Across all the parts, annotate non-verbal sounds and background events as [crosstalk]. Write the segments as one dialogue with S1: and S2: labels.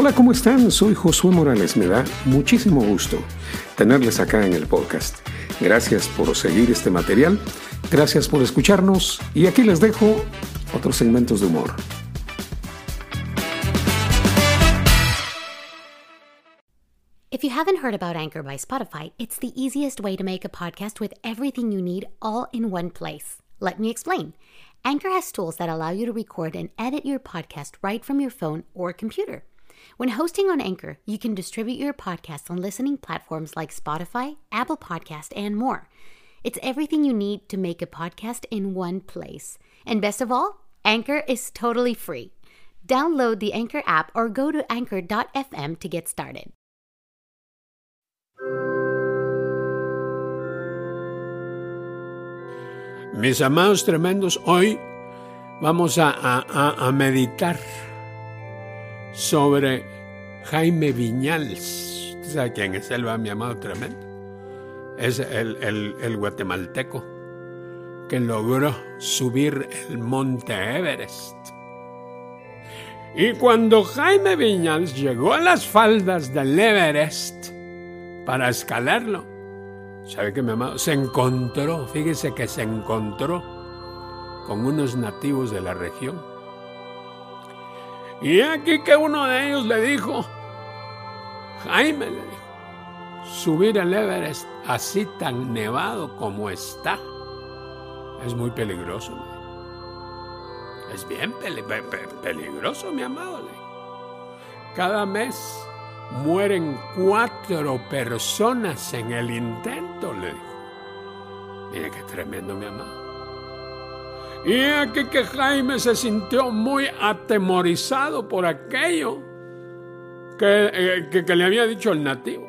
S1: Hola, ¿cómo están? Soy Josué Morales. Me da muchísimo gusto tenerles acá en el podcast. Gracias por seguir este material, gracias por escucharnos y aquí les dejo otros segmentos de humor.
S2: If you haven't heard about Anchor by Spotify, it's the easiest way to make a podcast with everything you need all in one place. Let me explain. Anchor has tools that allow you to record and edit your podcast right from your phone or computer. When hosting on Anchor, you can distribute your podcast on listening platforms like Spotify, Apple Podcast, and more. It's everything you need to make a podcast in one place. And best of all, Anchor is totally free. Download the Anchor app or go to anchor.fm to get started.
S3: Mis amados tremendos, hoy vamos a, a, a meditar sobre Jaime Viñals. ¿Usted sabe quién es él, va, mi amado tremendo? Es el, el, el guatemalteco que logró subir el monte Everest. Y cuando Jaime Viñals llegó a las faldas del Everest para escalarlo, ¿sabe qué, mi amado? Se encontró, fíjese que se encontró con unos nativos de la región. Y aquí que uno de ellos le dijo, Jaime le dijo, subir el Everest así tan nevado como está es muy peligroso. Es bien peli pe pe peligroso, mi amado. Cada mes mueren cuatro personas en el intento, le dijo. Mire qué tremendo, mi amado. Y aquí que Jaime se sintió muy atemorizado por aquello que, eh, que, que, le había dicho el nativo.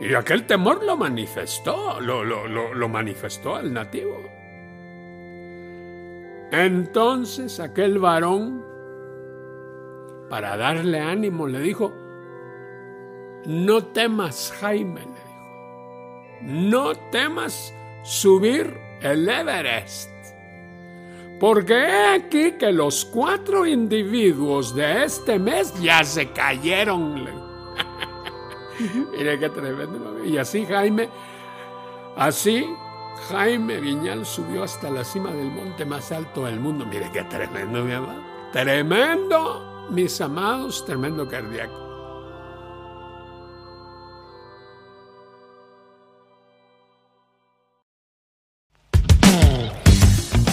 S3: Y aquel temor lo manifestó, lo, lo, lo, lo manifestó el nativo. Entonces aquel varón, para darle ánimo, le dijo, no temas, Jaime, le dijo, no temas subir el Everest. Porque he aquí que los cuatro individuos de este mes ya se cayeron. [laughs] Mire qué tremendo. Y así Jaime, así Jaime Viñal subió hasta la cima del monte más alto del mundo. Mire qué tremendo, mi amado. Tremendo, mis amados, tremendo cardíaco.